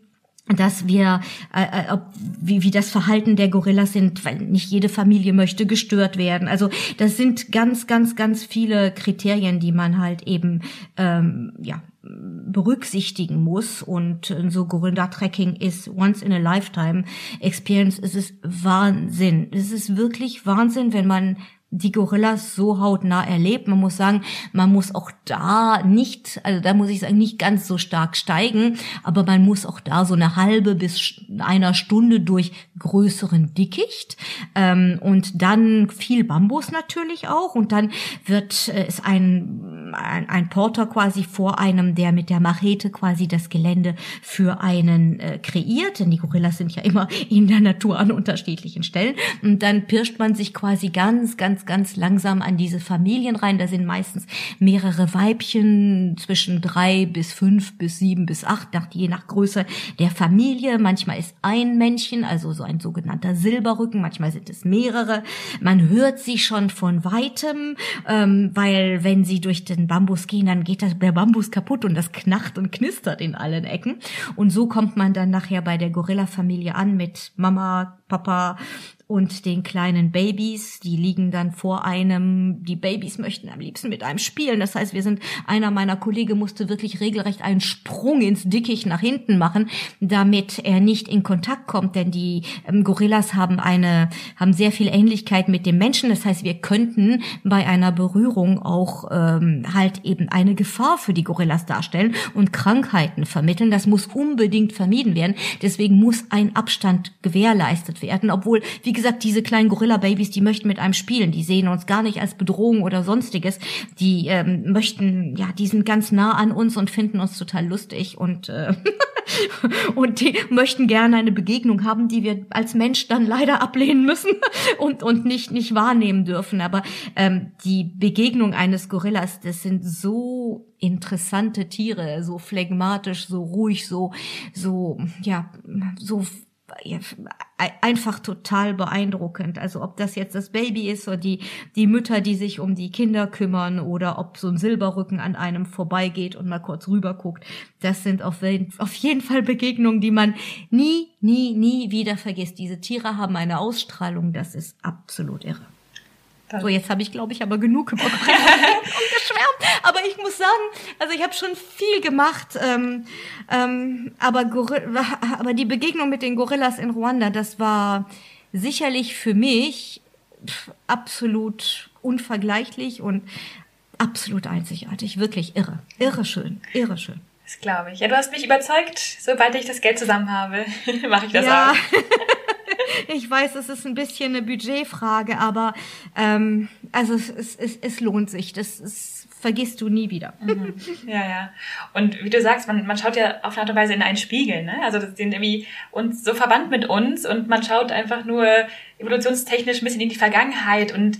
dass wir, äh, äh, ob, wie, wie das Verhalten der Gorillas sind, weil nicht jede Familie möchte gestört werden. Also das sind ganz, ganz, ganz viele Kriterien, die man halt eben ähm, ja berücksichtigen muss und so Gorilla-Tracking ist once in a lifetime Experience. Es ist Wahnsinn. Es ist wirklich Wahnsinn, wenn man die Gorillas so hautnah erlebt. Man muss sagen, man muss auch da nicht, also da muss ich sagen, nicht ganz so stark steigen, aber man muss auch da so eine halbe bis einer Stunde durch größeren Dickicht. Ähm, und dann viel Bambus natürlich auch. Und dann wird äh, ist ein, ein ein Porter quasi vor einem, der mit der Machete quasi das Gelände für einen äh, kreiert, denn die Gorillas sind ja immer in der Natur an unterschiedlichen Stellen. Und dann pirscht man sich quasi ganz ganz ganz, ganz langsam an diese Familien rein. Da sind meistens mehrere Weibchen zwischen drei bis fünf bis sieben bis acht, nach, je nach Größe der Familie. Manchmal ist ein Männchen, also so ein sogenannter Silberrücken, manchmal sind es mehrere. Man hört sie schon von weitem, ähm, weil wenn sie durch den Bambus gehen, dann geht das, der Bambus kaputt und das knacht und knistert in allen Ecken. Und so kommt man dann nachher bei der Gorilla-Familie an mit Mama, Papa, und den kleinen Babys, die liegen dann vor einem, die Babys möchten am liebsten mit einem spielen. Das heißt, wir sind, einer meiner Kollegen musste wirklich regelrecht einen Sprung ins Dickicht nach hinten machen, damit er nicht in Kontakt kommt, denn die ähm, Gorillas haben eine, haben sehr viel Ähnlichkeit mit dem Menschen. Das heißt, wir könnten bei einer Berührung auch ähm, halt eben eine Gefahr für die Gorillas darstellen und Krankheiten vermitteln. Das muss unbedingt vermieden werden. Deswegen muss ein Abstand gewährleistet werden, obwohl, wie gesagt, diese kleinen Gorilla-Babys, die möchten mit einem spielen. Die sehen uns gar nicht als Bedrohung oder sonstiges. Die ähm, möchten, ja, die sind ganz nah an uns und finden uns total lustig und äh, und die möchten gerne eine Begegnung haben, die wir als Mensch dann leider ablehnen müssen und und nicht nicht wahrnehmen dürfen. Aber ähm, die Begegnung eines Gorillas, das sind so interessante Tiere, so phlegmatisch, so ruhig, so so ja so einfach total beeindruckend. Also ob das jetzt das Baby ist oder die, die Mütter, die sich um die Kinder kümmern oder ob so ein Silberrücken an einem vorbeigeht und mal kurz rüber guckt. Das sind auf, auf jeden Fall Begegnungen, die man nie, nie, nie wieder vergisst. Diese Tiere haben eine Ausstrahlung, das ist absolut irre. So, jetzt habe ich, glaube ich, aber genug über geschwärmt. Aber ich muss sagen, also ich habe schon viel gemacht, ähm, ähm, aber, aber die Begegnung mit den Gorillas in Ruanda, das war sicherlich für mich absolut unvergleichlich und absolut einzigartig. Wirklich irre. Irre schön. Irre schön. Das glaube ich. Ja, du hast mich überzeugt. Sobald ich das Geld zusammen habe, mache ich das ja. auch. ich weiß, es ist ein bisschen eine Budgetfrage, aber ähm, also es, es, es, es lohnt sich. Das ist, vergisst du nie wieder. Mhm. Ja, ja. Und wie du sagst, man, man schaut ja auf eine Art und Weise in einen Spiegel, ne? Also das sind irgendwie uns so verwandt mit uns und man schaut einfach nur evolutionstechnisch ein bisschen in die Vergangenheit und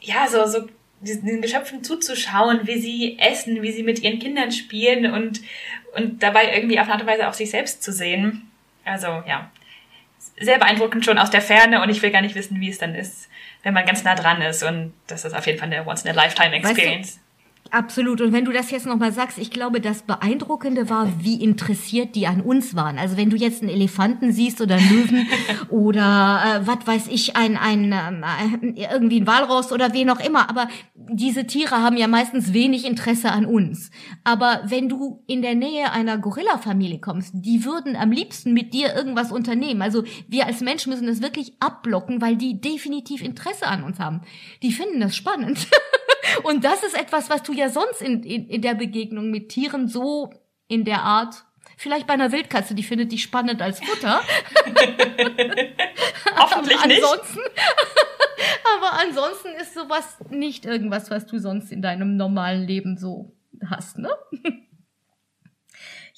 ja, so, so diesen Geschöpfen zuzuschauen, wie sie essen, wie sie mit ihren Kindern spielen und, und dabei irgendwie auf eine Art und Weise auch sich selbst zu sehen. Also ja, sehr beeindruckend schon aus der Ferne und ich will gar nicht wissen, wie es dann ist, wenn man ganz nah dran ist und das ist auf jeden Fall eine Once-in-a-Lifetime-Experience. Weißt du, Absolut. Und wenn du das jetzt nochmal sagst, ich glaube, das Beeindruckende war, wie interessiert die an uns waren. Also wenn du jetzt einen Elefanten siehst oder einen Löwen oder äh, was weiß ich, ein, ein äh, irgendwie ein Walross oder wen auch immer. Aber diese Tiere haben ja meistens wenig Interesse an uns. Aber wenn du in der Nähe einer Gorilla-Familie kommst, die würden am liebsten mit dir irgendwas unternehmen. Also wir als Mensch müssen das wirklich abblocken, weil die definitiv Interesse an uns haben. Die finden das spannend. Und das ist etwas, was du ja sonst in, in, in der Begegnung mit Tieren so in der Art Vielleicht bei einer Wildkatze, die findet dich spannend als Futter. Hoffentlich aber ansonsten, nicht. aber ansonsten ist sowas nicht irgendwas, was du sonst in deinem normalen Leben so hast, ne?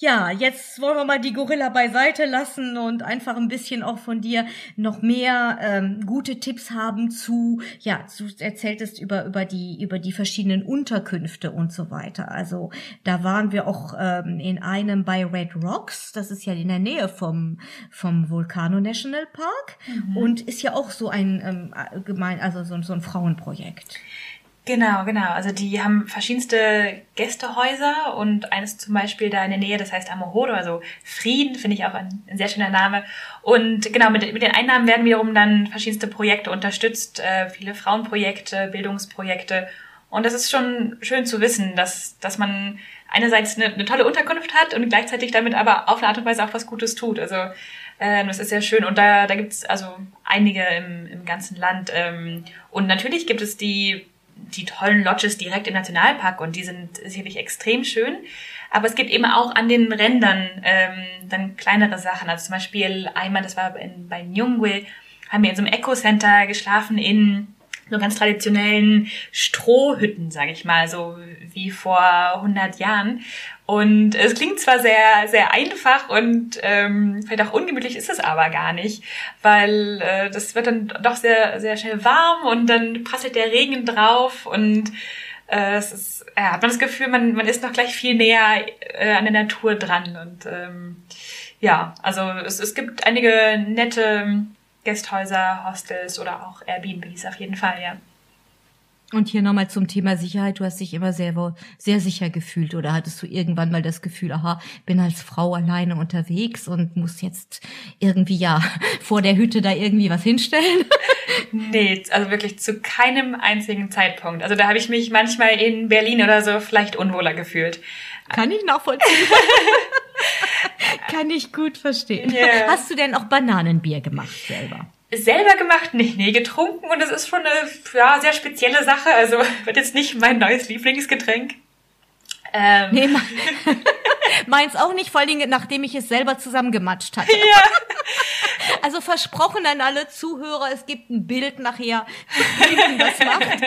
Ja, jetzt wollen wir mal die Gorilla beiseite lassen und einfach ein bisschen auch von dir noch mehr ähm, gute Tipps haben zu, ja, du erzähltest über über die über die verschiedenen Unterkünfte und so weiter. Also da waren wir auch ähm, in einem bei Red Rocks, das ist ja in der Nähe vom vom Volcano National Park mhm. und ist ja auch so ein ähm, gemein, also so, so ein Frauenprojekt. Genau, genau. Also die haben verschiedenste Gästehäuser und eines zum Beispiel da in der Nähe, das heißt Amohoro, also Frieden, finde ich auch ein, ein, sehr schöner Name. Und genau, mit, mit den Einnahmen werden wiederum dann verschiedenste Projekte unterstützt, äh, viele Frauenprojekte, Bildungsprojekte. Und das ist schon schön zu wissen, dass, dass man einerseits eine, eine tolle Unterkunft hat und gleichzeitig damit aber auf eine Art und Weise auch was Gutes tut. Also äh, das ist sehr schön. Und da, da gibt es also einige im, im ganzen Land. Ähm, und natürlich gibt es die die tollen Lodges direkt im Nationalpark und die sind sicherlich extrem schön. Aber es gibt eben auch an den Rändern ähm, dann kleinere Sachen. Also zum Beispiel einmal, das war in, bei Nyungwe, haben wir in so einem Eco-Center geschlafen in so ganz traditionellen Strohhütten, sage ich mal, so wie vor 100 Jahren. Und es klingt zwar sehr, sehr einfach und ähm, vielleicht auch ungemütlich ist es aber gar nicht, weil äh, das wird dann doch sehr, sehr schnell warm und dann prasselt der Regen drauf und äh, es ist, ja, hat man das Gefühl, man, man ist noch gleich viel näher äh, an der Natur dran. Und ähm, ja, also es, es gibt einige nette Gästhäuser, Hostels oder auch Airbnbs auf jeden Fall, ja. Und hier nochmal zum Thema Sicherheit. Du hast dich immer sehr, sehr sicher gefühlt oder hattest du irgendwann mal das Gefühl, aha, bin als Frau alleine unterwegs und muss jetzt irgendwie ja vor der Hütte da irgendwie was hinstellen? Nee, also wirklich zu keinem einzigen Zeitpunkt. Also da habe ich mich manchmal in Berlin oder so vielleicht unwohler gefühlt. Kann ich nachvollziehen. Kann ich gut verstehen. Yeah. Hast du denn auch Bananenbier gemacht selber? selber gemacht, nicht nee, getrunken und es ist schon eine ja, sehr spezielle Sache. Also wird jetzt nicht mein neues Lieblingsgetränk. Ähm. Nee, meins auch nicht, vor allen Dingen, nachdem ich es selber zusammengematscht hatte. Ja. Also versprochen an alle Zuhörer, es gibt ein Bild nachher, wie man das macht.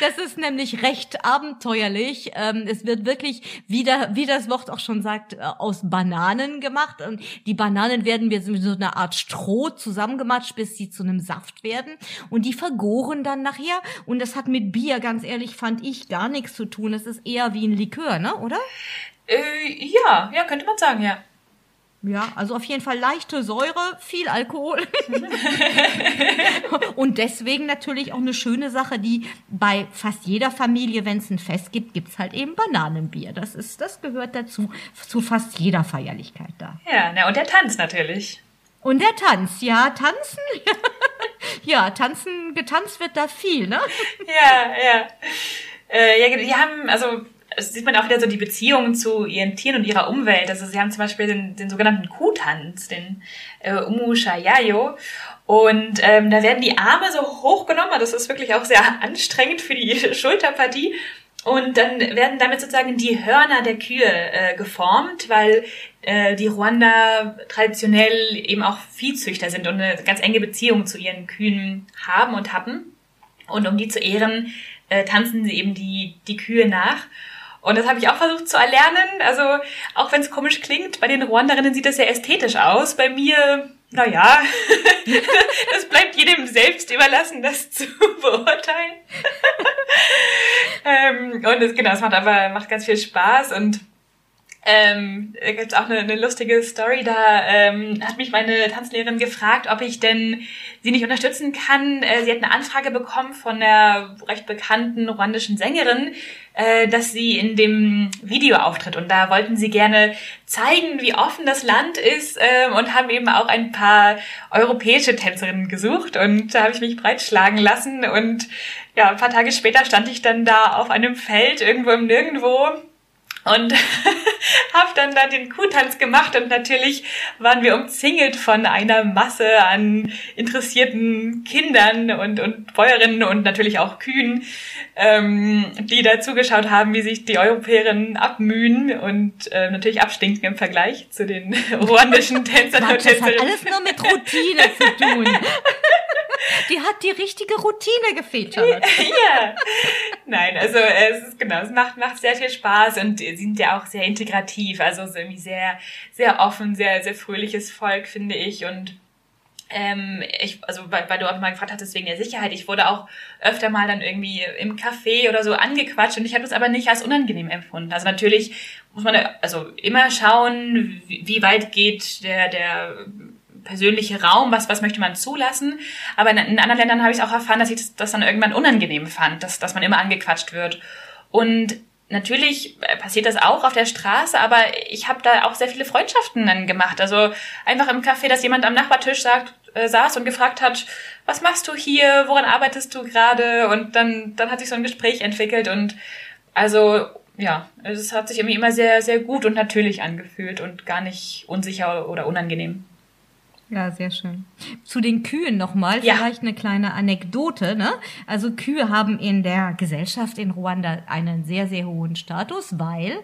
Das ist nämlich recht abenteuerlich. Ähm, es wird wirklich, wie, da, wie das Wort auch schon sagt, äh, aus Bananen gemacht. Und die Bananen werden wir mit so einer Art Stroh zusammengematscht, bis sie zu einem Saft werden. Und die vergoren dann nachher. Und das hat mit Bier, ganz ehrlich, fand ich gar nichts zu tun. Das ist eher wie ein Likör, ne? Oder? Äh, ja, ja, könnte man sagen, ja. Ja, also auf jeden Fall leichte Säure, viel Alkohol. und deswegen natürlich auch eine schöne Sache, die bei fast jeder Familie, wenn es ein Fest gibt, gibt's halt eben Bananenbier. Das ist, das gehört dazu, zu fast jeder Feierlichkeit da. Ja, na, und der Tanz natürlich. Und der Tanz, ja, tanzen. ja, tanzen, getanzt wird da viel, ne? ja, ja. Äh, ja, die haben, also es sieht man auch wieder so die Beziehung zu ihren Tieren und ihrer Umwelt. Also sie haben zum Beispiel den, den sogenannten Kuhtanz, den äh, Umushayayo. Und ähm, da werden die Arme so hochgenommen. Das ist wirklich auch sehr anstrengend für die Schulterpartie. Und dann werden damit sozusagen die Hörner der Kühe äh, geformt, weil äh, die Ruanda traditionell eben auch Viehzüchter sind und eine ganz enge Beziehung zu ihren Kühen haben und hatten. Und um die zu ehren, äh, tanzen sie eben die, die Kühe nach. Und das habe ich auch versucht zu erlernen. Also auch wenn es komisch klingt, bei den Ruanderinnen sieht das sehr ästhetisch aus. Bei mir, naja, das bleibt jedem selbst überlassen, das zu beurteilen. ähm, und es, genau, es macht aber macht ganz viel Spaß und ähm, da gibt auch eine, eine lustige Story. Da ähm, hat mich meine Tanzlehrerin gefragt, ob ich denn sie nicht unterstützen kann. Äh, sie hat eine Anfrage bekommen von einer recht bekannten ruandischen Sängerin, äh, dass sie in dem Video auftritt. Und da wollten sie gerne zeigen, wie offen das Land ist äh, und haben eben auch ein paar europäische Tänzerinnen gesucht. Und da habe ich mich breitschlagen lassen. Und ja, ein paar Tage später stand ich dann da auf einem Feld irgendwo im Nirgendwo und habe dann da den Kuhtanz gemacht und natürlich waren wir umzingelt von einer Masse an interessierten Kindern und, und Bäuerinnen und natürlich auch Kühen, ähm, die da zugeschaut haben, wie sich die Europäerinnen abmühen und äh, natürlich abstinken im Vergleich zu den ruandischen Tänzern und Tänzerinnen. Das hat alles nur mit Routine zu tun. Die hat die richtige Routine Charlotte. ja. Nein, also es ist genau, es macht, macht sehr viel Spaß und sie sind ja auch sehr integrativ, also so irgendwie sehr, sehr offen, sehr, sehr fröhliches Volk, finde ich. Und ähm, ich, also weil, weil du auch mal gefragt hattest wegen der Sicherheit, ich wurde auch öfter mal dann irgendwie im Café oder so angequatscht und ich habe das aber nicht als unangenehm empfunden. Also natürlich muss man also immer schauen, wie, wie weit geht der, der persönliche Raum, was, was möchte man zulassen. Aber in, in anderen Ländern habe ich auch erfahren, dass ich das, das dann irgendwann unangenehm fand, dass, dass man immer angequatscht wird. Und natürlich passiert das auch auf der Straße, aber ich habe da auch sehr viele Freundschaften dann gemacht. Also einfach im Café, dass jemand am Nachbartisch sagt, äh, saß und gefragt hat, was machst du hier, woran arbeitest du gerade? Und dann, dann hat sich so ein Gespräch entwickelt und also ja, es hat sich irgendwie immer sehr, sehr gut und natürlich angefühlt und gar nicht unsicher oder unangenehm. Ja, sehr schön. Zu den Kühen nochmal, ja. vielleicht eine kleine Anekdote. Ne? Also Kühe haben in der Gesellschaft in Ruanda einen sehr, sehr hohen Status, weil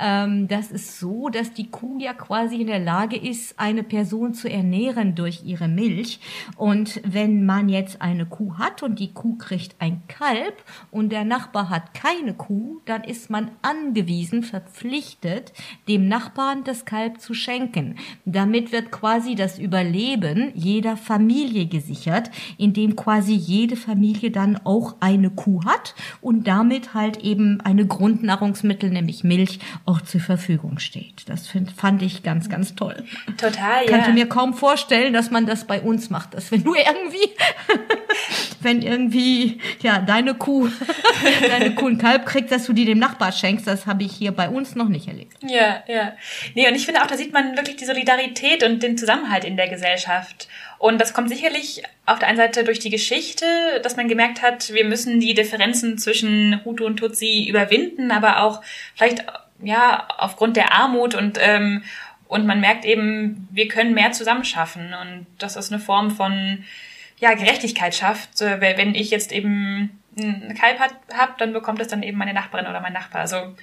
ähm, das ist so, dass die Kuh ja quasi in der Lage ist, eine Person zu ernähren durch ihre Milch. Und wenn man jetzt eine Kuh hat und die Kuh kriegt ein Kalb und der Nachbar hat keine Kuh, dann ist man angewiesen, verpflichtet, dem Nachbarn das Kalb zu schenken. Damit wird quasi das Überleben Überleben jeder Familie gesichert, indem quasi jede Familie dann auch eine Kuh hat und damit halt eben eine Grundnahrungsmittel, nämlich Milch, auch zur Verfügung steht. Das find, fand ich ganz, ganz toll. Total, ja. Kannte mir kaum vorstellen, dass man das bei uns macht, dass wenn du irgendwie, wenn irgendwie, ja, deine Kuh, deine Kuh ein Kalb kriegt, dass du die dem Nachbar schenkst, das habe ich hier bei uns noch nicht erlebt. Ja, ja. Nee, und ich finde auch, da sieht man wirklich die Solidarität und den Zusammenhalt in der Gesellschaft. Und das kommt sicherlich auf der einen Seite durch die Geschichte, dass man gemerkt hat, wir müssen die Differenzen zwischen Hutu und Tutsi überwinden, aber auch vielleicht ja aufgrund der Armut und ähm, und man merkt eben, wir können mehr zusammenschaffen und das ist eine Form von ja Gerechtigkeit schafft. Wenn ich jetzt eben ein Kalb habe, dann bekommt es dann eben meine Nachbarin oder mein Nachbar. Also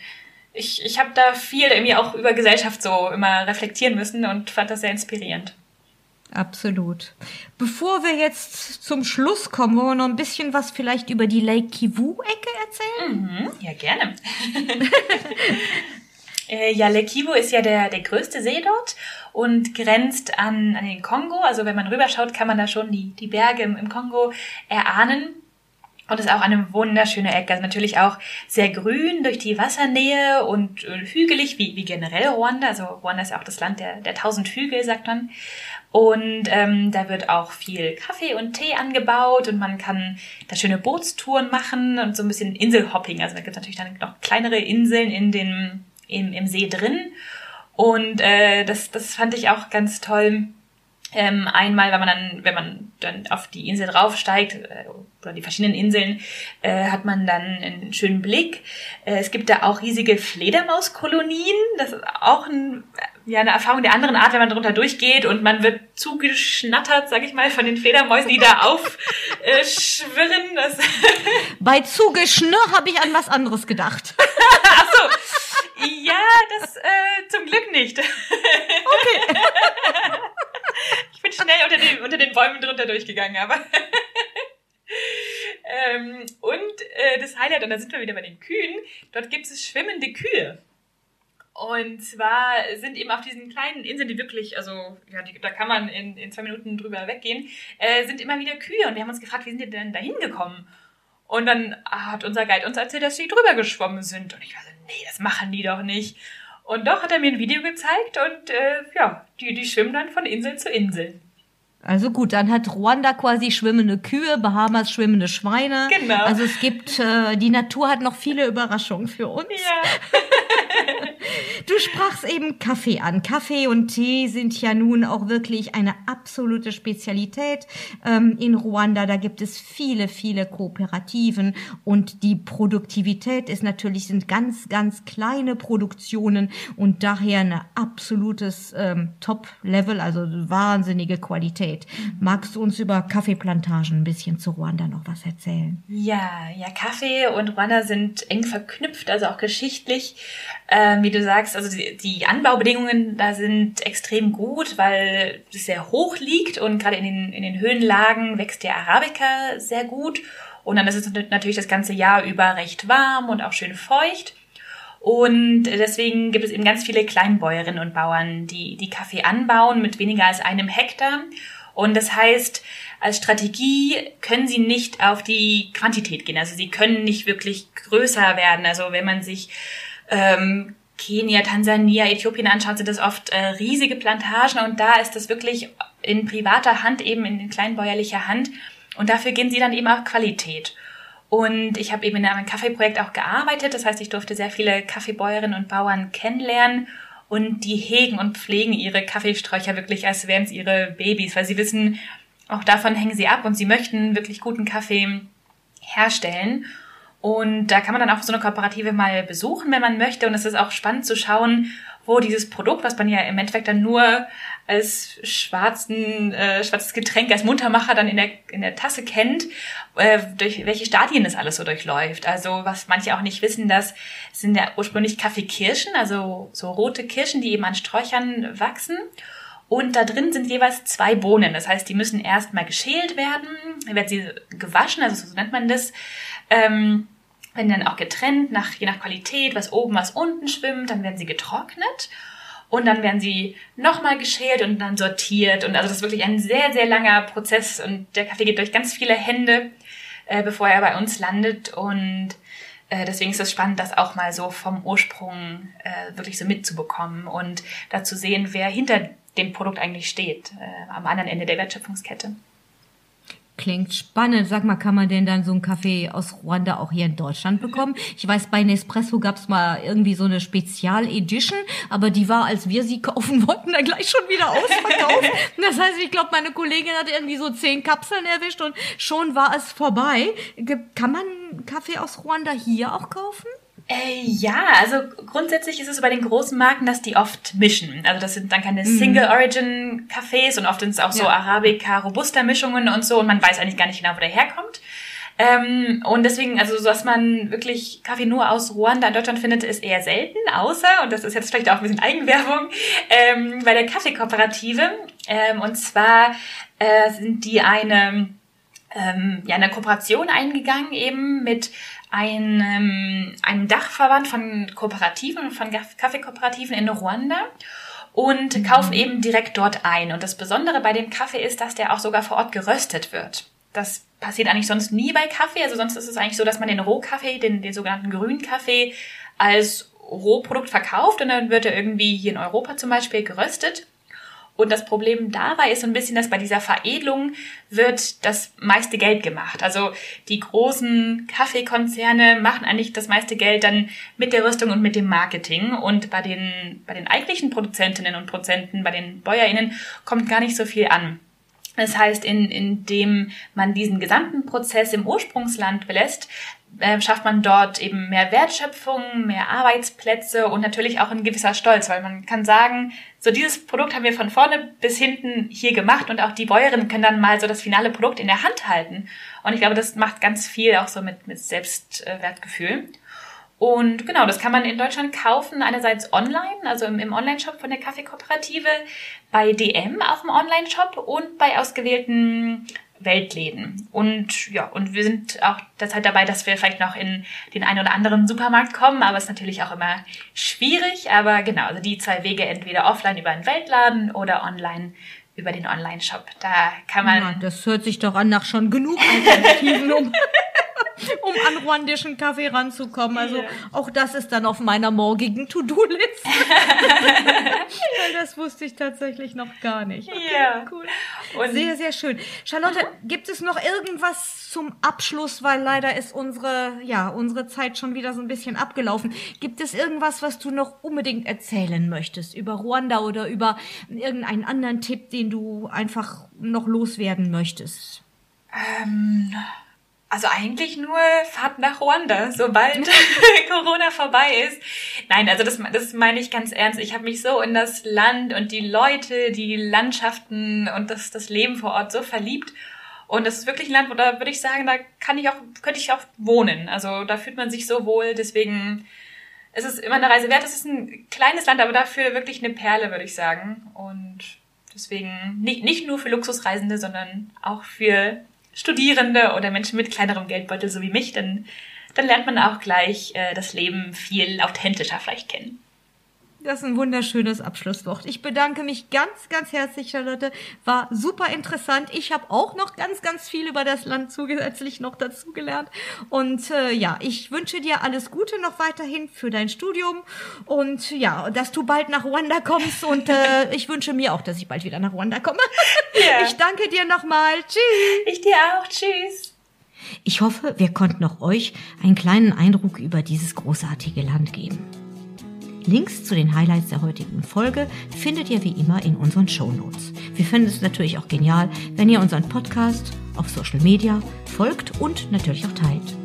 ich, ich habe da viel irgendwie auch über Gesellschaft so immer reflektieren müssen und fand das sehr inspirierend. Absolut. Bevor wir jetzt zum Schluss kommen, wollen wir noch ein bisschen was vielleicht über die Lake Kivu-Ecke erzählen? Mhm, ja, gerne. Äh, ja, Lake Kivu ist ja der, der größte See dort und grenzt an, an den Kongo. Also wenn man rüberschaut, kann man da schon die, die Berge im, im Kongo erahnen. Und ist auch eine wunderschöne Ecke. Also natürlich auch sehr grün durch die Wassernähe und hügelig, wie, wie generell Ruanda. Also Ruanda ist ja auch das Land der, der tausend Hügel, sagt man. Und ähm, da wird auch viel Kaffee und Tee angebaut und man kann da schöne Bootstouren machen und so ein bisschen Inselhopping. Also da gibt es natürlich dann noch kleinere Inseln in den, im, im See drin. Und äh, das, das fand ich auch ganz toll. Ähm, einmal, wenn man dann, wenn man dann auf die Insel draufsteigt, äh, oder die verschiedenen Inseln, äh, hat man dann einen schönen Blick. Äh, es gibt da auch riesige Fledermauskolonien. Das ist auch ein ja, eine Erfahrung der anderen Art, wenn man drunter durchgeht und man wird zugeschnattert, sag ich mal, von den Fledermäusen, die da aufschwirren. Äh, Bei zugeschnür habe ich an was anderes gedacht. Ach so. Ja, das äh, zum Glück nicht. Okay. ich bin schnell unter den, unter den Bäumen drunter durchgegangen, aber. ähm, und äh, das Highlight, und da sind wir wieder bei den Kühen, dort gibt es schwimmende Kühe. Und zwar sind eben auf diesen kleinen Inseln, die wirklich, also ja, die, da kann man in, in zwei Minuten drüber weggehen, äh, sind immer wieder Kühe. Und wir haben uns gefragt, wie sind die denn da hingekommen? Und dann hat unser Guide uns erzählt, dass sie drüber geschwommen sind. Und ich war so, nee, das machen die doch nicht. Und doch hat er mir ein Video gezeigt und äh, ja, die, die schwimmen dann von Insel zu Insel. Also gut, dann hat Ruanda quasi schwimmende Kühe, Bahamas schwimmende Schweine. Genau. Also es gibt, äh, die Natur hat noch viele Überraschungen für uns. Ja. Du sprachst eben Kaffee an. Kaffee und Tee sind ja nun auch wirklich eine absolute Spezialität ähm, in Ruanda. Da gibt es viele, viele Kooperativen und die Produktivität ist natürlich sind ganz, ganz kleine Produktionen und daher ein absolutes ähm, Top-Level, also wahnsinnige Qualität. Magst du uns über Kaffeeplantagen ein bisschen zu Ruanda noch was erzählen? Ja, ja, Kaffee und Ruanda sind eng verknüpft, also auch geschichtlich. Ähm, wie du sagst, also die, die Anbaubedingungen da sind extrem gut, weil es sehr hoch liegt und gerade in den, in den Höhenlagen wächst der Arabica sehr gut. Und dann ist es natürlich das ganze Jahr über recht warm und auch schön feucht. Und deswegen gibt es eben ganz viele Kleinbäuerinnen und Bauern, die, die Kaffee anbauen mit weniger als einem Hektar. Und das heißt, als Strategie können sie nicht auf die Quantität gehen. Also sie können nicht wirklich größer werden. Also wenn man sich ähm, Kenia, Tansania, Äthiopien anschaut, sind das oft äh, riesige Plantagen und da ist das wirklich in privater Hand, eben in kleinbäuerlicher Hand. Und dafür gehen sie dann eben auch Qualität. Und ich habe eben in einem Kaffeeprojekt auch gearbeitet. Das heißt, ich durfte sehr viele Kaffeebäuerinnen und Bauern kennenlernen. Und die hegen und pflegen ihre Kaffeesträucher wirklich, als wären es ihre Babys, weil sie wissen, auch davon hängen sie ab und sie möchten wirklich guten Kaffee herstellen. Und da kann man dann auch so eine Kooperative mal besuchen, wenn man möchte. Und es ist auch spannend zu schauen, wo dieses Produkt, was man ja im Endeffekt dann nur als schwarzen, äh, schwarzes Getränk, als Muntermacher dann in der, in der Tasse kennt, äh, durch welche Stadien das alles so durchläuft. Also was manche auch nicht wissen, das sind ja ursprünglich Kaffeekirschen, also so rote Kirschen, die eben an Sträuchern wachsen. Und da drin sind jeweils zwei Bohnen. Das heißt, die müssen erstmal geschält werden, dann werden sie gewaschen, also so nennt man das. Ähm, werden dann auch getrennt, nach, je nach Qualität, was oben, was unten schwimmt, dann werden sie getrocknet und dann werden sie nochmal geschält und dann sortiert. Und also das ist wirklich ein sehr, sehr langer Prozess und der Kaffee geht durch ganz viele Hände, äh, bevor er bei uns landet. Und äh, deswegen ist es spannend, das auch mal so vom Ursprung äh, wirklich so mitzubekommen und da zu sehen, wer hinter dem Produkt eigentlich steht, äh, am anderen Ende der Wertschöpfungskette. Klingt spannend. Sag mal, kann man denn dann so einen Kaffee aus Ruanda auch hier in Deutschland bekommen? Ich weiß, bei Nespresso gab's mal irgendwie so eine Spezial-Edition, aber die war, als wir sie kaufen wollten, dann gleich schon wieder ausverkauft. das heißt, ich glaube, meine Kollegin hat irgendwie so zehn Kapseln erwischt und schon war es vorbei. Kann man Kaffee aus Ruanda hier auch kaufen? Äh, ja, also grundsätzlich ist es so bei den großen Marken, dass die oft mischen. Also das sind dann keine mhm. Single-Origin-Cafés und oft sind es auch so ja. Arabica-Robusta-Mischungen und so und man weiß eigentlich gar nicht genau, wo der herkommt. Ähm, und deswegen, also so, dass man wirklich Kaffee nur aus Ruanda in Deutschland findet, ist eher selten, außer, und das ist jetzt vielleicht auch ein bisschen Eigenwerbung, ähm, bei der Kaffeekooperative. Ähm, und zwar äh, sind die eine, ähm, ja, eine Kooperation eingegangen eben mit einem, einem Dachverband von Kooperativen und von Kaffeekooperativen in Ruanda und mhm. kaufen eben direkt dort ein. Und das Besondere bei dem Kaffee ist, dass der auch sogar vor Ort geröstet wird. Das passiert eigentlich sonst nie bei Kaffee. Also sonst ist es eigentlich so, dass man den Rohkaffee, den, den sogenannten grünen Kaffee, als Rohprodukt verkauft und dann wird er irgendwie hier in Europa zum Beispiel geröstet. Und das Problem dabei ist so ein bisschen, dass bei dieser Veredelung wird das meiste Geld gemacht. Also die großen Kaffeekonzerne machen eigentlich das meiste Geld dann mit der Rüstung und mit dem Marketing. Und bei den, bei den eigentlichen Produzentinnen und Produzenten, bei den BäuerInnen kommt gar nicht so viel an. Das heißt, in, indem man diesen gesamten Prozess im Ursprungsland belässt, äh, schafft man dort eben mehr Wertschöpfung, mehr Arbeitsplätze und natürlich auch ein gewisser Stolz, weil man kann sagen, so dieses Produkt haben wir von vorne bis hinten hier gemacht und auch die Bäuerinnen können dann mal so das finale Produkt in der Hand halten. Und ich glaube, das macht ganz viel auch so mit, mit Selbstwertgefühl. Und genau, das kann man in Deutschland kaufen, einerseits online, also im, im Online-Shop von der Kaffeekooperative, bei DM auch im Online-Shop und bei ausgewählten Weltläden. Und ja, und wir sind auch derzeit dabei, dass wir vielleicht noch in den einen oder anderen Supermarkt kommen, aber es ist natürlich auch immer schwierig. Aber genau, also die zwei Wege, entweder offline über einen Weltladen oder online über den Online-Shop. Da kann man. Ja, das hört sich doch an nach schon genug Alternativen, um um an ruandischen Kaffee ranzukommen. Also yeah. auch das ist dann auf meiner morgigen To-Do-Liste. das wusste ich tatsächlich noch gar nicht. Okay, ja, cool. Und sehr, sehr schön. Charlotte, gibt es noch irgendwas zum Abschluss, weil leider ist unsere, ja, unsere Zeit schon wieder so ein bisschen abgelaufen. Gibt es irgendwas, was du noch unbedingt erzählen möchtest über Ruanda oder über irgendeinen anderen Tipp, den du einfach noch loswerden möchtest? Ähm, also eigentlich nur Fahrt nach Ruanda, sobald Corona vorbei ist. Nein, also das, das meine ich ganz ernst. Ich habe mich so in das Land und die Leute, die Landschaften und das, das Leben vor Ort so verliebt. Und das ist wirklich ein Land, wo da würde ich sagen, da kann ich auch, könnte ich auch wohnen. Also da fühlt man sich so wohl. Deswegen es ist immer eine Reise wert. Es ist ein kleines Land, aber dafür wirklich eine Perle, würde ich sagen. Und deswegen nicht, nicht nur für Luxusreisende, sondern auch für Studierende oder Menschen mit kleinerem Geldbeutel, so wie mich, dann, dann lernt man auch gleich äh, das Leben viel authentischer vielleicht kennen. Das ist ein wunderschönes Abschlusswort. Ich bedanke mich ganz, ganz herzlich, Charlotte. War super interessant. Ich habe auch noch ganz, ganz viel über das Land zusätzlich noch dazugelernt. Und äh, ja, ich wünsche dir alles Gute noch weiterhin für dein Studium und ja, dass du bald nach Ruanda kommst. Und äh, ich wünsche mir auch, dass ich bald wieder nach Ruanda komme. Yeah. Ich danke dir nochmal. Tschüss. Ich dir auch. Tschüss. Ich hoffe, wir konnten auch euch einen kleinen Eindruck über dieses großartige Land geben. Links zu den Highlights der heutigen Folge findet ihr wie immer in unseren Show Notes. Wir finden es natürlich auch genial, wenn ihr unseren Podcast auf Social Media folgt und natürlich auch teilt.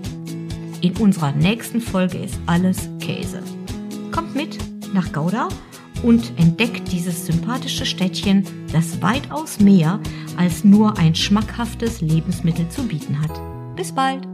In unserer nächsten Folge ist alles Käse. Kommt mit nach Gouda und entdeckt dieses sympathische Städtchen, das weitaus mehr als nur ein schmackhaftes Lebensmittel zu bieten hat. Bis bald!